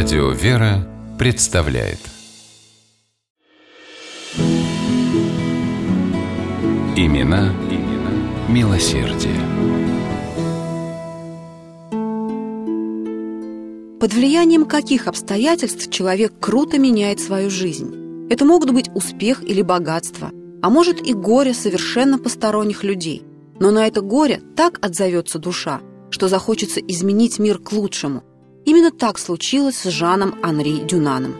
Радио «Вера» представляет Имена, имена милосердие. Под влиянием каких обстоятельств человек круто меняет свою жизнь? Это могут быть успех или богатство, а может и горе совершенно посторонних людей. Но на это горе так отзовется душа, что захочется изменить мир к лучшему. Именно так случилось с Жаном Анри Дюнаном.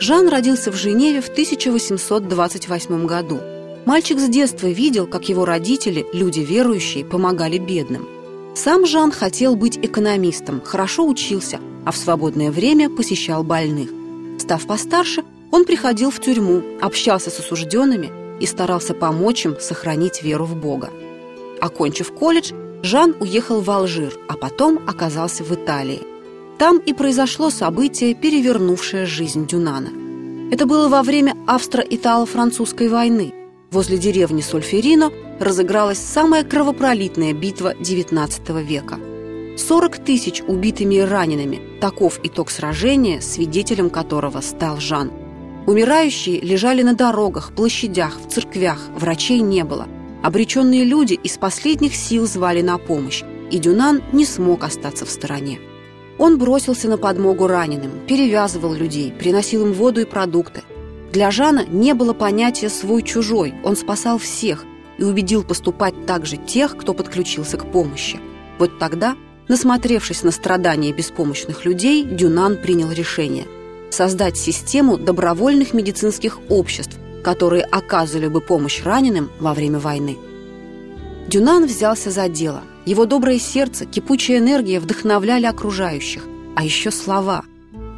Жан родился в Женеве в 1828 году. Мальчик с детства видел, как его родители, люди верующие, помогали бедным. Сам Жан хотел быть экономистом, хорошо учился, а в свободное время посещал больных. Став постарше, он приходил в тюрьму, общался с осужденными и старался помочь им сохранить веру в Бога. Окончив колледж, Жан уехал в Алжир, а потом оказался в Италии. Там и произошло событие, перевернувшее жизнь Дюнана. Это было во время австро-итало-французской войны. Возле деревни Сольферино разыгралась самая кровопролитная битва XIX века. 40 тысяч убитыми и ранеными – таков итог сражения, свидетелем которого стал Жан. Умирающие лежали на дорогах, площадях, в церквях, врачей не было – Обреченные люди из последних сил звали на помощь, и Дюнан не смог остаться в стороне. Он бросился на подмогу раненым, перевязывал людей, приносил им воду и продукты. Для Жана не было понятия «свой-чужой», он спасал всех и убедил поступать также тех, кто подключился к помощи. Вот тогда, насмотревшись на страдания беспомощных людей, Дюнан принял решение – создать систему добровольных медицинских обществ, которые оказывали бы помощь раненым во время войны. Дюнан взялся за дело. Его доброе сердце, кипучая энергия вдохновляли окружающих. А еще слова.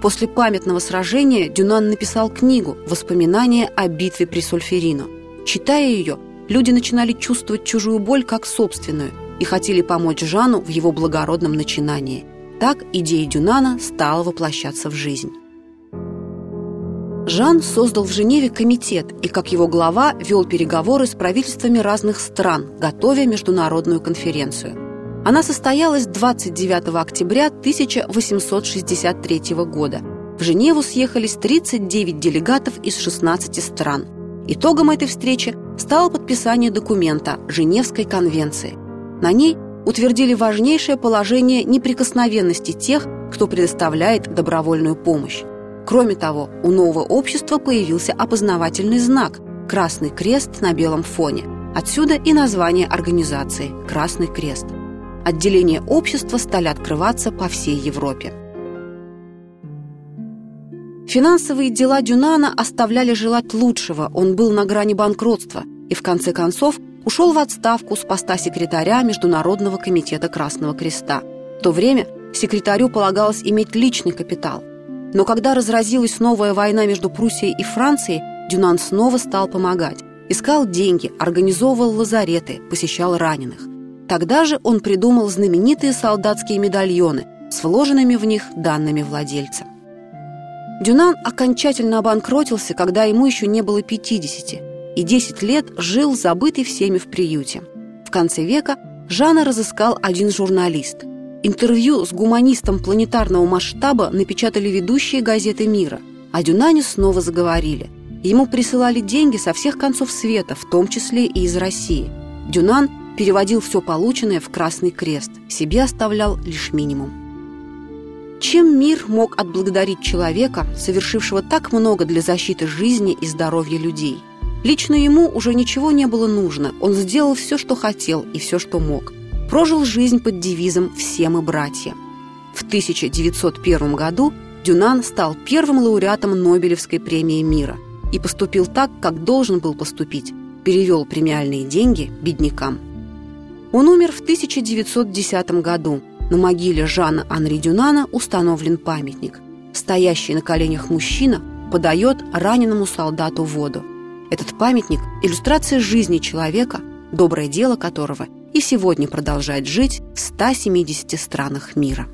После памятного сражения Дюнан написал книгу «Воспоминания о битве при Сульферино». Читая ее, люди начинали чувствовать чужую боль как собственную и хотели помочь Жану в его благородном начинании. Так идея Дюнана стала воплощаться в жизнь. Жан создал в Женеве комитет и, как его глава, вел переговоры с правительствами разных стран, готовя международную конференцию. Она состоялась 29 октября 1863 года. В Женеву съехались 39 делегатов из 16 стран. Итогом этой встречи стало подписание документа Женевской конвенции. На ней утвердили важнейшее положение неприкосновенности тех, кто предоставляет добровольную помощь. Кроме того, у нового общества появился опознавательный знак – красный крест на белом фоне. Отсюда и название организации – Красный крест. Отделения общества стали открываться по всей Европе. Финансовые дела Дюнана оставляли желать лучшего, он был на грани банкротства и в конце концов ушел в отставку с поста секретаря Международного комитета Красного Креста. В то время секретарю полагалось иметь личный капитал – но когда разразилась новая война между Пруссией и Францией, Дюнан снова стал помогать. Искал деньги, организовывал лазареты, посещал раненых. Тогда же он придумал знаменитые солдатские медальоны с вложенными в них данными владельца. Дюнан окончательно обанкротился, когда ему еще не было 50, и 10 лет жил забытый всеми в приюте. В конце века Жана разыскал один журналист – Интервью с гуманистом планетарного масштаба напечатали ведущие газеты мира. О Дюнане снова заговорили. Ему присылали деньги со всех концов света, в том числе и из России. Дюнан переводил все полученное в Красный Крест, себе оставлял лишь минимум. Чем мир мог отблагодарить человека, совершившего так много для защиты жизни и здоровья людей? Лично ему уже ничего не было нужно, он сделал все, что хотел и все, что мог – прожил жизнь под девизом «Все мы братья». В 1901 году Дюнан стал первым лауреатом Нобелевской премии мира и поступил так, как должен был поступить, перевел премиальные деньги беднякам. Он умер в 1910 году. На могиле Жана Анри Дюнана установлен памятник. Стоящий на коленях мужчина подает раненому солдату воду. Этот памятник – иллюстрация жизни человека, доброе дело которого – и сегодня продолжает жить в 170 странах мира.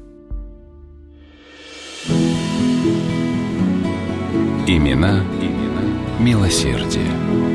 Имена, имена милосердие.